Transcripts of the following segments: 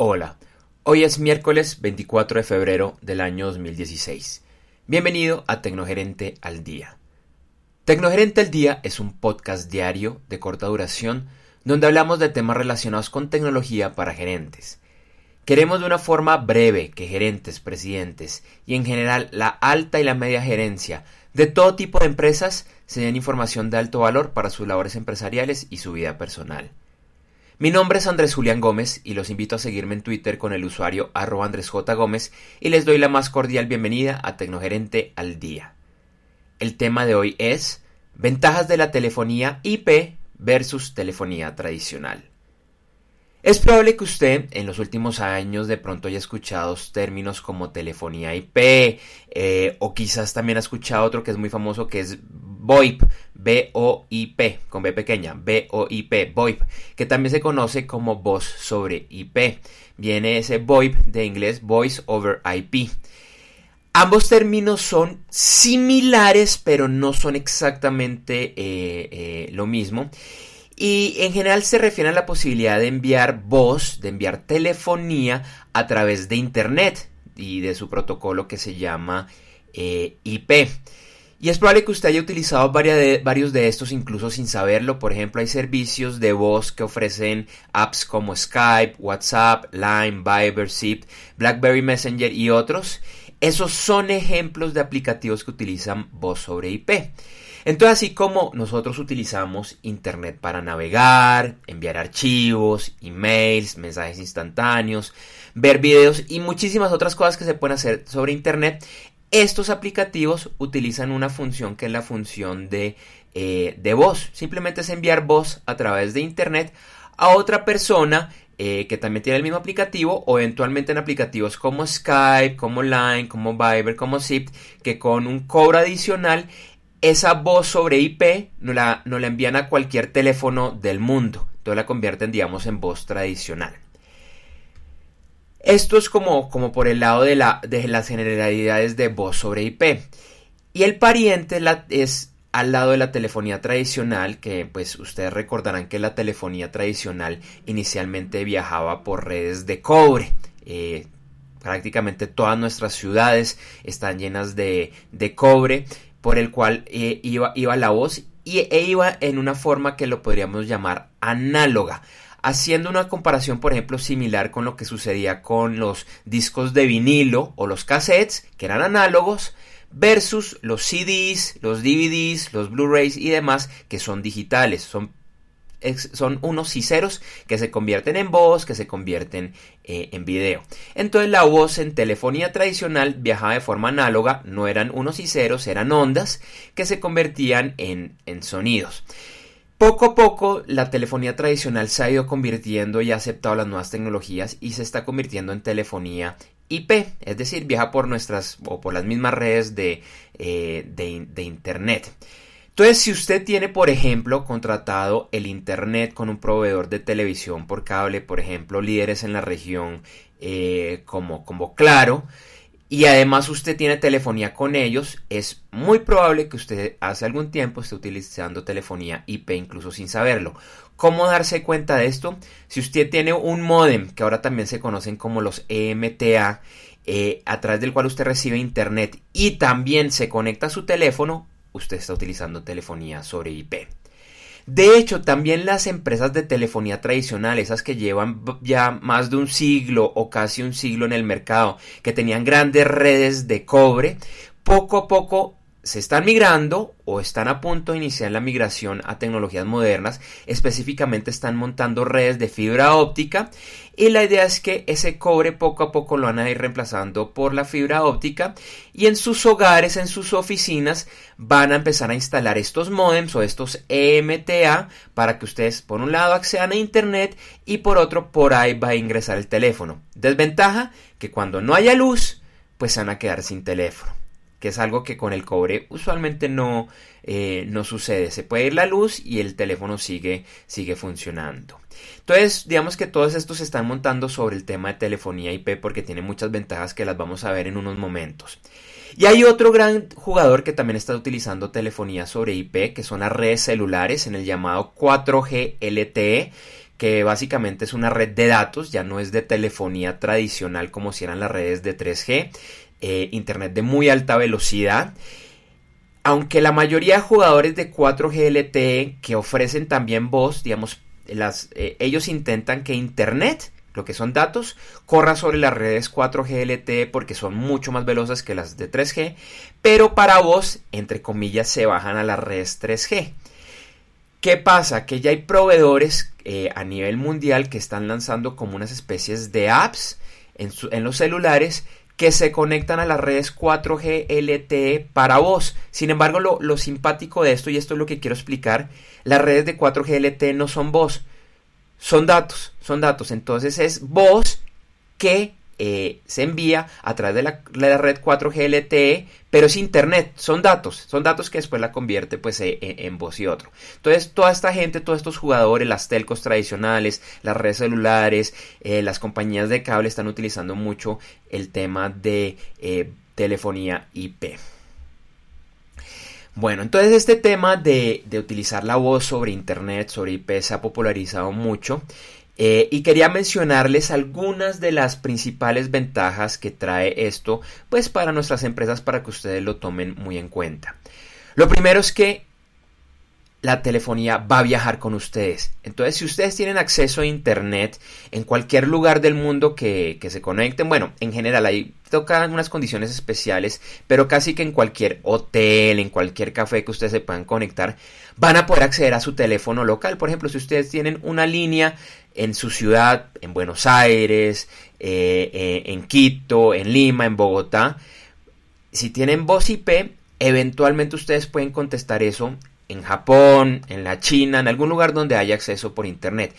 Hola, hoy es miércoles 24 de febrero del año 2016. Bienvenido a Tecnogerente al Día. Tecnogerente al Día es un podcast diario de corta duración donde hablamos de temas relacionados con tecnología para gerentes. Queremos de una forma breve que gerentes, presidentes y en general la alta y la media gerencia de todo tipo de empresas se den información de alto valor para sus labores empresariales y su vida personal. Mi nombre es Andrés Julián Gómez y los invito a seguirme en Twitter con el usuario arroba Andrés J. Gómez y les doy la más cordial bienvenida a Tecnogerente al Día. El tema de hoy es Ventajas de la telefonía IP versus telefonía tradicional. Es probable que usted en los últimos años de pronto haya escuchado términos como telefonía IP eh, o quizás también ha escuchado otro que es muy famoso que es VoIP, B-O-I-P, con B pequeña, B-O-I-P, VoIP, que también se conoce como voz sobre IP. Viene ese VoIP de inglés Voice over IP. Ambos términos son similares, pero no son exactamente eh, eh, lo mismo. Y en general se refiere a la posibilidad de enviar voz, de enviar telefonía a través de Internet y de su protocolo que se llama eh, IP. Y es probable que usted haya utilizado varios de estos incluso sin saberlo. Por ejemplo, hay servicios de voz que ofrecen apps como Skype, WhatsApp, Line, Viber, Zip, BlackBerry Messenger y otros. Esos son ejemplos de aplicativos que utilizan voz sobre IP. Entonces, así como nosotros utilizamos Internet para navegar, enviar archivos, emails, mensajes instantáneos, ver videos y muchísimas otras cosas que se pueden hacer sobre Internet, estos aplicativos utilizan una función que es la función de, eh, de voz. Simplemente es enviar voz a través de Internet a otra persona eh, que también tiene el mismo aplicativo o eventualmente en aplicativos como Skype, como Line, como Viber, como Zip, que con un cobro adicional esa voz sobre IP no la, la envían a cualquier teléfono del mundo. Entonces la convierten, digamos, en voz tradicional. Esto es como, como por el lado de, la, de las generalidades de voz sobre IP. Y el pariente es al lado de la telefonía tradicional, que pues ustedes recordarán que la telefonía tradicional inicialmente viajaba por redes de cobre. Eh, prácticamente todas nuestras ciudades están llenas de, de cobre, por el cual eh, iba, la voz y, e iba en una forma que lo podríamos llamar análoga. Haciendo una comparación, por ejemplo, similar con lo que sucedía con los discos de vinilo o los cassettes, que eran análogos, versus los CDs, los DVDs, los Blu-rays y demás, que son digitales, son, son unos ceros que se convierten en voz, que se convierten eh, en video. Entonces la voz en telefonía tradicional viajaba de forma análoga, no eran unos y ceros, eran ondas que se convertían en, en sonidos. Poco a poco la telefonía tradicional se ha ido convirtiendo y ha aceptado las nuevas tecnologías y se está convirtiendo en telefonía IP, es decir, viaja por nuestras o por las mismas redes de, eh, de, Internet. Entonces, si usted tiene, por ejemplo, contratado el Internet con un proveedor de televisión por cable, por ejemplo, líderes en la región eh, como, como Claro, y además usted tiene telefonía con ellos, es muy probable que usted hace algún tiempo esté utilizando telefonía IP incluso sin saberlo. ¿Cómo darse cuenta de esto? Si usted tiene un modem, que ahora también se conocen como los EMTA, eh, a través del cual usted recibe internet y también se conecta a su teléfono, usted está utilizando telefonía sobre IP. De hecho, también las empresas de telefonía tradicional, esas que llevan ya más de un siglo o casi un siglo en el mercado, que tenían grandes redes de cobre, poco a poco se están migrando o están a punto de iniciar la migración a tecnologías modernas, específicamente están montando redes de fibra óptica y la idea es que ese cobre poco a poco lo van a ir reemplazando por la fibra óptica y en sus hogares, en sus oficinas van a empezar a instalar estos modems o estos EMTA para que ustedes por un lado accedan a internet y por otro por ahí va a ingresar el teléfono. Desventaja que cuando no haya luz pues van a quedar sin teléfono que es algo que con el cobre usualmente no, eh, no sucede. Se puede ir la luz y el teléfono sigue, sigue funcionando. Entonces, digamos que todos estos se están montando sobre el tema de telefonía IP porque tiene muchas ventajas que las vamos a ver en unos momentos. Y hay otro gran jugador que también está utilizando telefonía sobre IP, que son las redes celulares en el llamado 4G LTE que básicamente es una red de datos, ya no es de telefonía tradicional como si eran las redes de 3G, eh, Internet de muy alta velocidad. Aunque la mayoría de jugadores de 4G LTE que ofrecen también voz, digamos, eh, ellos intentan que Internet lo que son datos, corra sobre las redes 4G LTE porque son mucho más veloces que las de 3G, pero para voz, entre comillas, se bajan a las redes 3G. ¿Qué pasa? Que ya hay proveedores eh, a nivel mundial que están lanzando como unas especies de apps en, los celulares que se conectan a las redes 4G LTE para voz. Sin embargo, lo, lo simpático de esto, y esto es lo que quiero explicar, las redes de 4G LTE no son voz, son datos, son datos. Entonces es voz que eh, se envía a través de la, red 4G LTE, pero es internet, son datos, son datos que después la convierte pues eh, en, voz y otro. Entonces toda esta gente, todos estos jugadores, las telcos tradicionales, las redes celulares, eh, las compañías de cable están utilizando mucho el tema de telefonía IP. Bueno, entonces este tema de, de, utilizar la voz sobre Internet, sobre IP, se ha popularizado mucho. Eh, y quería mencionarles algunas de las principales ventajas que trae esto, pues para nuestras empresas, para que ustedes lo tomen muy en cuenta. Lo primero es que la telefonía va a viajar con ustedes. Entonces, si ustedes tienen acceso a Internet en cualquier lugar del mundo que, se conecten, bueno, en general ahí tocan unas condiciones especiales, pero casi que en cualquier hotel, en cualquier café que ustedes se puedan conectar, van a poder acceder a su teléfono local. Por ejemplo, si ustedes tienen una línea en su ciudad, en Buenos Aires, eh, eh, en Quito, en Lima, en Bogotá, si tienen voz IP, eventualmente ustedes pueden contestar eso en Japón, en la China, en algún lugar donde haya acceso por Internet.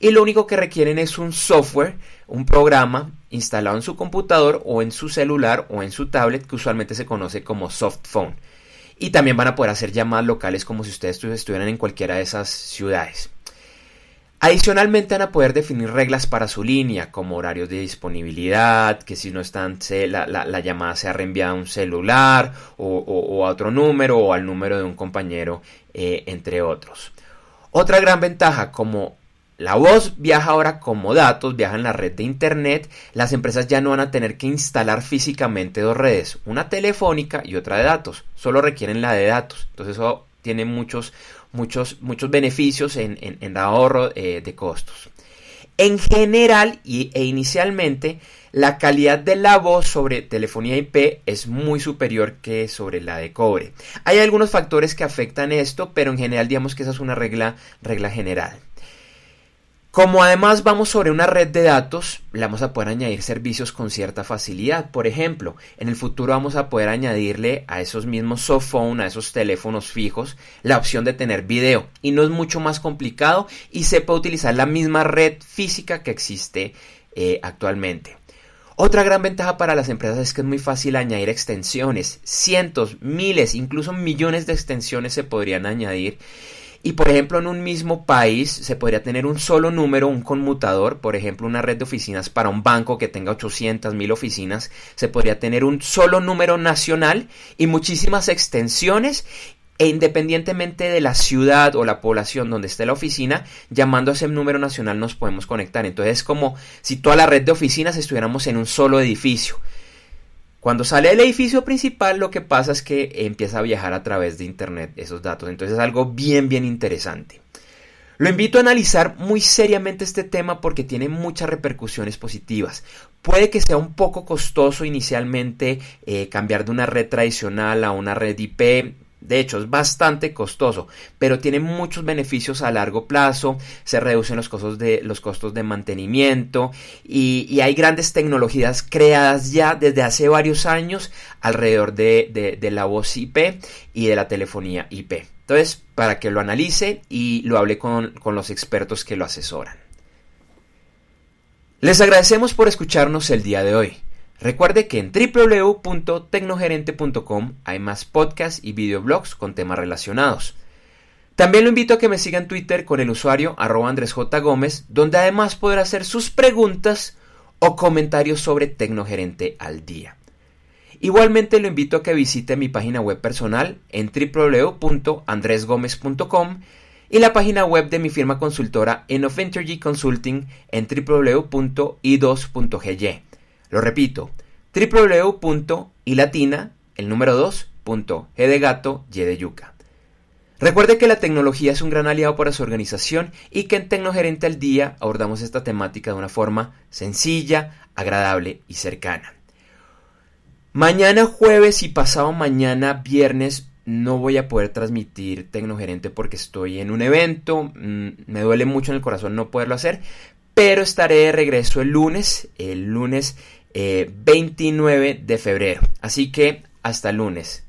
Y lo único que requieren es un software, un programa instalado en su computador o en su celular o en su tablet que usualmente se conoce como soft phone. Y también van a poder hacer llamadas locales como si ustedes estuvieran en cualquiera de esas ciudades. Adicionalmente van a poder definir reglas para su línea, como horarios de disponibilidad, que si no están, la, llamada sea reenviada a un celular o, a otro número o al número de un compañero, eh, entre otros. Otra gran ventaja, como la voz viaja ahora como datos, viaja en la red de Internet, las empresas ya no van a tener que instalar físicamente dos redes, una telefónica y otra de datos, solo requieren la de datos. Entonces eso tiene muchos, muchos, muchos beneficios en, en, ahorro eh, de costos. En general y, e inicialmente, la calidad de la voz sobre telefonía IP es muy superior que sobre la de cobre. Hay algunos factores que afectan esto, pero en general digamos que esa es una regla, regla general. Como además vamos sobre una red de datos, le vamos a poder añadir servicios con cierta facilidad. Por ejemplo, en el futuro vamos a poder añadirle a esos mismos softphone, a esos teléfonos fijos, la opción de tener video. Y no es mucho más complicado y se puede utilizar la misma red física que existe eh, actualmente. Otra gran ventaja para las empresas es que es muy fácil añadir extensiones. Cientos, miles, incluso millones de extensiones se podrían añadir y por ejemplo, en un mismo país se podría tener un solo número, un conmutador, por ejemplo, una red de oficinas para un banco que tenga 800 mil oficinas, se podría tener un solo número nacional y muchísimas extensiones e independientemente de la ciudad o la población donde esté la oficina, llamando a ese número nacional nos podemos conectar. Entonces es como si toda la red de oficinas estuviéramos en un solo edificio. Cuando sale del edificio principal lo que pasa es que empieza a viajar a través de Internet esos datos. Entonces es algo bien, bien interesante. Lo invito a analizar muy seriamente este tema porque tiene muchas repercusiones positivas. Puede que sea un poco costoso inicialmente eh, cambiar de una red tradicional a una red IP, de hecho, es bastante costoso, pero tiene muchos beneficios a largo plazo, se reducen los costos de, los costos de mantenimiento y, hay grandes tecnologías creadas ya desde hace varios años alrededor de, la voz IP y de la telefonía IP. Entonces, para que lo analice y lo hable con, con los expertos que lo asesoran. Les agradecemos por escucharnos el día de hoy. Recuerde que en www.tecnogerente.com hay más podcasts y videoblogs con temas relacionados. También lo invito a que me siga en Twitter con el usuario arroba donde además podrá hacer sus preguntas o comentarios sobre Tecnogerente al día. Igualmente lo invito a que visite mi página web personal en www.andresgomez.com y la página web de mi firma consultora Enough Energy Consulting en www.i2.gy. Lo repito, www.ilatina, el número 2, G de gato, Y de yuca. Recuerde que la tecnología es un gran aliado para su organización y que en Tecnogerente al Día abordamos esta temática de una forma sencilla, agradable y cercana. Mañana jueves y pasado mañana viernes no voy a poder transmitir Tecnogerente porque estoy en un evento, mm, me duele mucho en el corazón no poderlo hacer, pero estaré de regreso el lunes, el lunes 29 eh, de febrero. Así que hasta lunes.